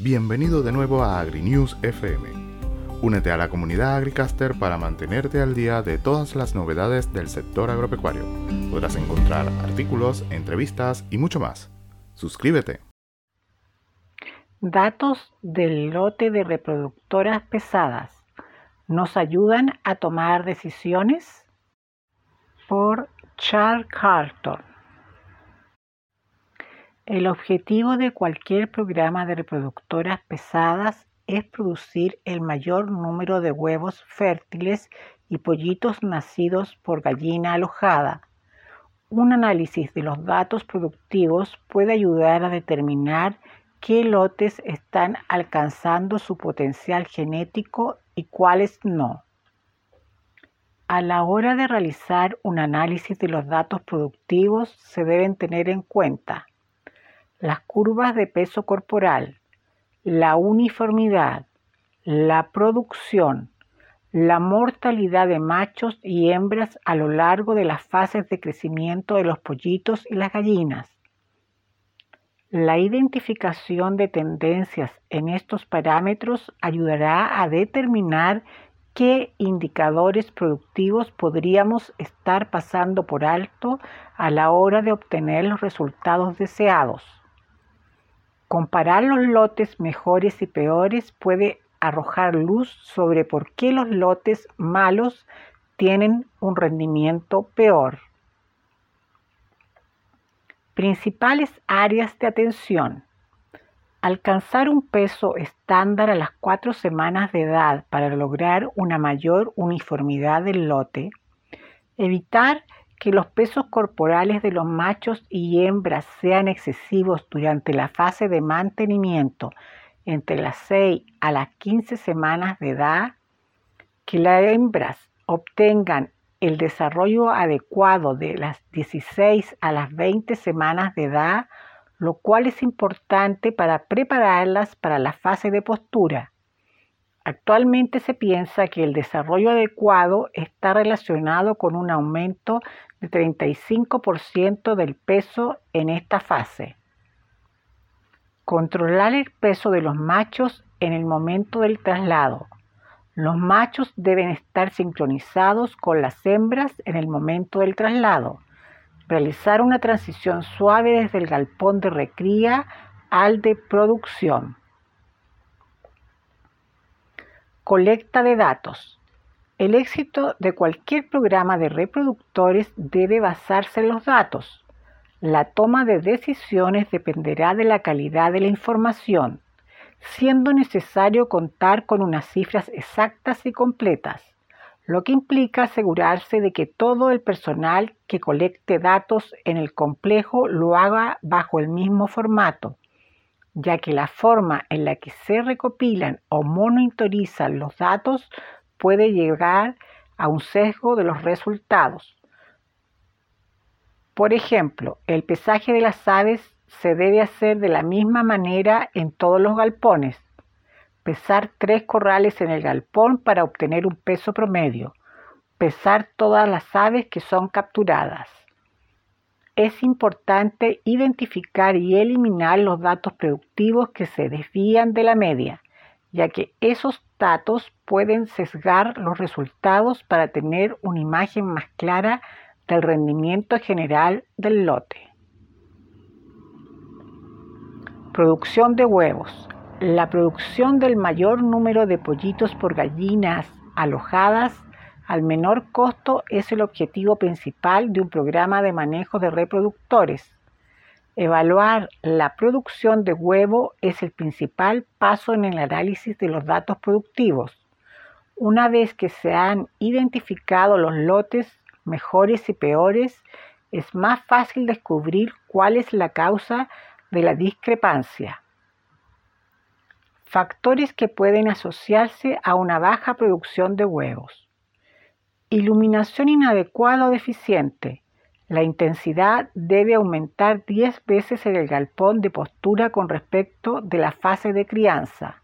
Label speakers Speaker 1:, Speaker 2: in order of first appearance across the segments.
Speaker 1: Bienvenido de nuevo a AgriNews FM. Únete a la comunidad AgriCaster para mantenerte al día de todas las novedades del sector agropecuario. Podrás encontrar artículos, entrevistas y mucho más. Suscríbete.
Speaker 2: Datos del lote de reproductoras pesadas nos ayudan a tomar decisiones por Charles Carlton. El objetivo de cualquier programa de reproductoras pesadas es producir el mayor número de huevos fértiles y pollitos nacidos por gallina alojada. Un análisis de los datos productivos puede ayudar a determinar qué lotes están alcanzando su potencial genético y cuáles no. A la hora de realizar un análisis de los datos productivos se deben tener en cuenta las curvas de peso corporal, la uniformidad, la producción, la mortalidad de machos y hembras a lo largo de las fases de crecimiento de los pollitos y las gallinas. La identificación de tendencias en estos parámetros ayudará a determinar qué indicadores productivos podríamos estar pasando por alto a la hora de obtener los resultados deseados. Comparar los lotes mejores y peores puede arrojar luz sobre por qué los lotes malos tienen un rendimiento peor. Principales áreas de atención. Alcanzar un peso estándar a las cuatro semanas de edad para lograr una mayor uniformidad del lote. Evitar que los pesos corporales de los machos y hembras sean excesivos durante la fase de mantenimiento entre las 6 a las 15 semanas de edad, que las hembras obtengan el desarrollo adecuado de las 16 a las 20 semanas de edad, lo cual es importante para prepararlas para la fase de postura. Actualmente se piensa que el desarrollo adecuado está relacionado con un aumento de 35% del peso en esta fase. Controlar el peso de los machos en el momento del traslado. Los machos deben estar sincronizados con las hembras en el momento del traslado. Realizar una transición suave desde el galpón de recría al de producción. Colecta de datos. El éxito de cualquier programa de reproductores debe basarse en los datos. La toma de decisiones dependerá de la calidad de la información, siendo necesario contar con unas cifras exactas y completas, lo que implica asegurarse de que todo el personal que colecte datos en el complejo lo haga bajo el mismo formato ya que la forma en la que se recopilan o monitorizan los datos puede llegar a un sesgo de los resultados. Por ejemplo, el pesaje de las aves se debe hacer de la misma manera en todos los galpones. Pesar tres corrales en el galpón para obtener un peso promedio. Pesar todas las aves que son capturadas es importante identificar y eliminar los datos productivos que se desvían de la media, ya que esos datos pueden sesgar los resultados para tener una imagen más clara del rendimiento general del lote. Producción de huevos. La producción del mayor número de pollitos por gallinas alojadas al menor costo es el objetivo principal de un programa de manejo de reproductores. Evaluar la producción de huevo es el principal paso en el análisis de los datos productivos. Una vez que se han identificado los lotes mejores y peores, es más fácil descubrir cuál es la causa de la discrepancia. Factores que pueden asociarse a una baja producción de huevos. Iluminación inadecuada o deficiente. La intensidad debe aumentar 10 veces en el galpón de postura con respecto de la fase de crianza.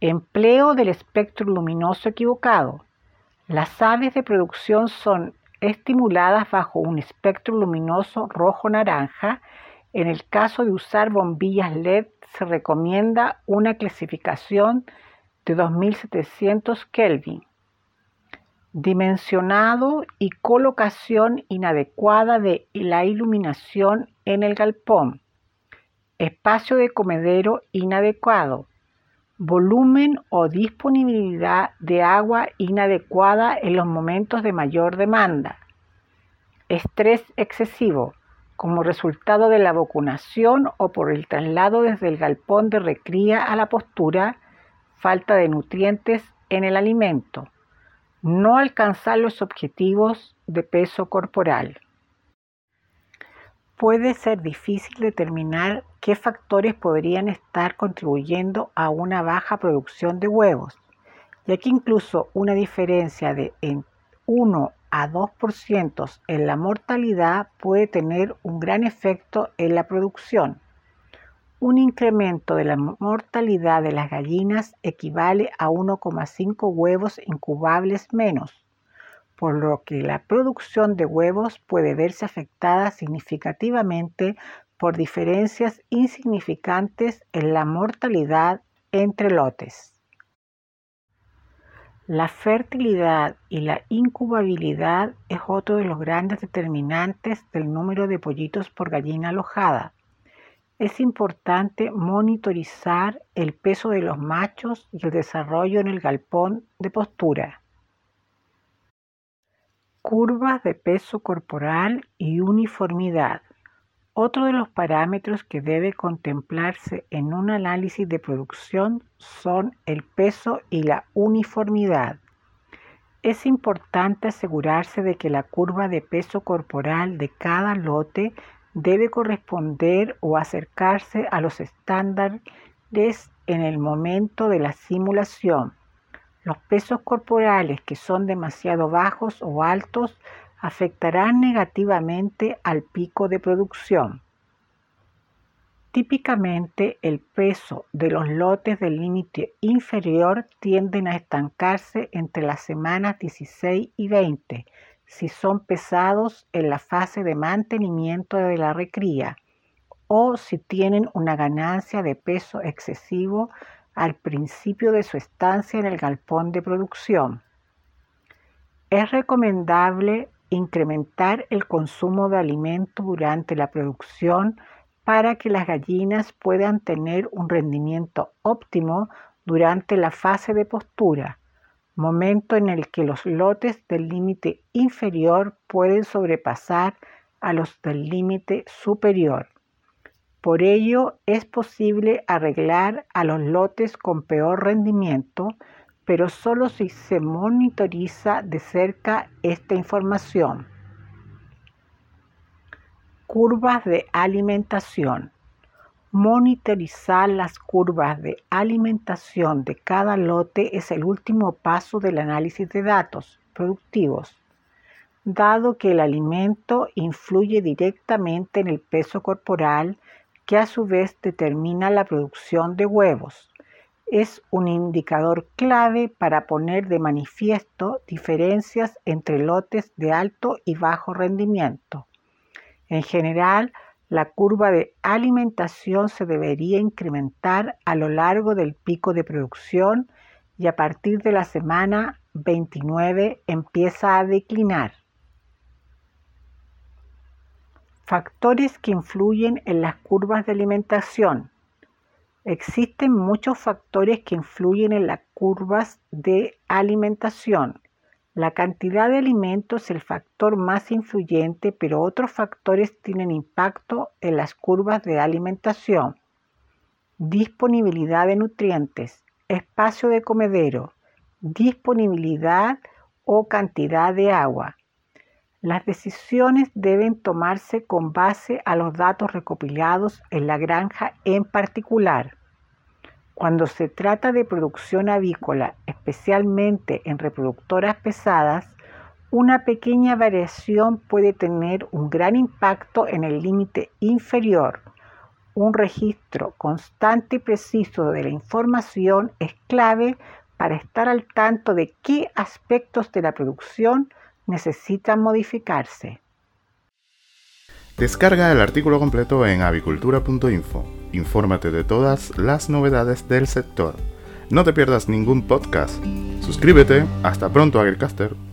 Speaker 2: Empleo del espectro luminoso equivocado. Las aves de producción son estimuladas bajo un espectro luminoso rojo-naranja en el caso de usar bombillas LED se recomienda una clasificación de 2700 Kelvin. Dimensionado y colocación inadecuada de la iluminación en el galpón. Espacio de comedero inadecuado. Volumen o disponibilidad de agua inadecuada en los momentos de mayor demanda. Estrés excesivo como resultado de la vacunación o por el traslado desde el galpón de recría a la postura, falta de nutrientes en el alimento, no alcanzar los objetivos de peso corporal. Puede ser difícil determinar qué factores podrían estar contribuyendo a una baja producción de huevos, ya que incluso una diferencia de 1 a 2% en la mortalidad puede tener un gran efecto en la producción. Un incremento de la mortalidad de las gallinas equivale a 1,5 huevos incubables menos, por lo que la producción de huevos puede verse afectada significativamente por diferencias insignificantes en la mortalidad entre lotes. La fertilidad y la incubabilidad es otro de los grandes determinantes del número de pollitos por gallina alojada. Es importante monitorizar el peso de los machos y el desarrollo en el galpón de postura. Curvas de peso corporal y uniformidad. Otro de los parámetros que debe contemplarse en un análisis de producción son el peso y la uniformidad. Es importante asegurarse de que la curva de peso corporal de cada lote debe corresponder o acercarse a los estándares en el momento de la simulación. Los pesos corporales que son demasiado bajos o altos afectarán negativamente al pico de producción. Típicamente el peso de los lotes del límite inferior tienden a estancarse entre las semanas 16 y 20 si son pesados en la fase de mantenimiento de la recría o si tienen una ganancia de peso excesivo al principio de su estancia en el galpón de producción. Es recomendable incrementar el consumo de alimento durante la producción para que las gallinas puedan tener un rendimiento óptimo durante la fase de postura, momento en el que los lotes del límite inferior pueden sobrepasar a los del límite superior. Por ello es posible arreglar a los lotes con peor rendimiento pero solo si se monitoriza de cerca esta información. Curvas de alimentación. Monitorizar las curvas de alimentación de cada lote es el último paso del análisis de datos productivos, dado que el alimento influye directamente en el peso corporal que a su vez determina la producción de huevos es un indicador clave para poner de manifiesto diferencias entre lotes de alto y bajo rendimiento. En general, la curva de alimentación se debería incrementar a lo largo del pico de producción y a partir de la semana 29 empieza a declinar. Factores que influyen en las curvas de alimentación. Existen muchos factores que influyen en las curvas de alimentación. La cantidad de alimentos es el factor más influyente, pero otros factores tienen impacto en las curvas de alimentación. Disponibilidad de nutrientes, espacio de comedero, disponibilidad o cantidad de agua, las decisiones deben tomarse con base a los datos recopilados en la granja en particular. Cuando se trata de producción avícola, especialmente en reproductoras pesadas, una pequeña variación puede tener un gran impacto en el límite inferior. Un registro constante y preciso de la información es clave para estar al tanto de qué aspectos de la producción necesitan modificarse.
Speaker 1: Descarga el artículo completo en avicultura.info. Infórmate de todas las novedades del sector. No te pierdas ningún podcast. Suscríbete. Hasta pronto, Agricaster.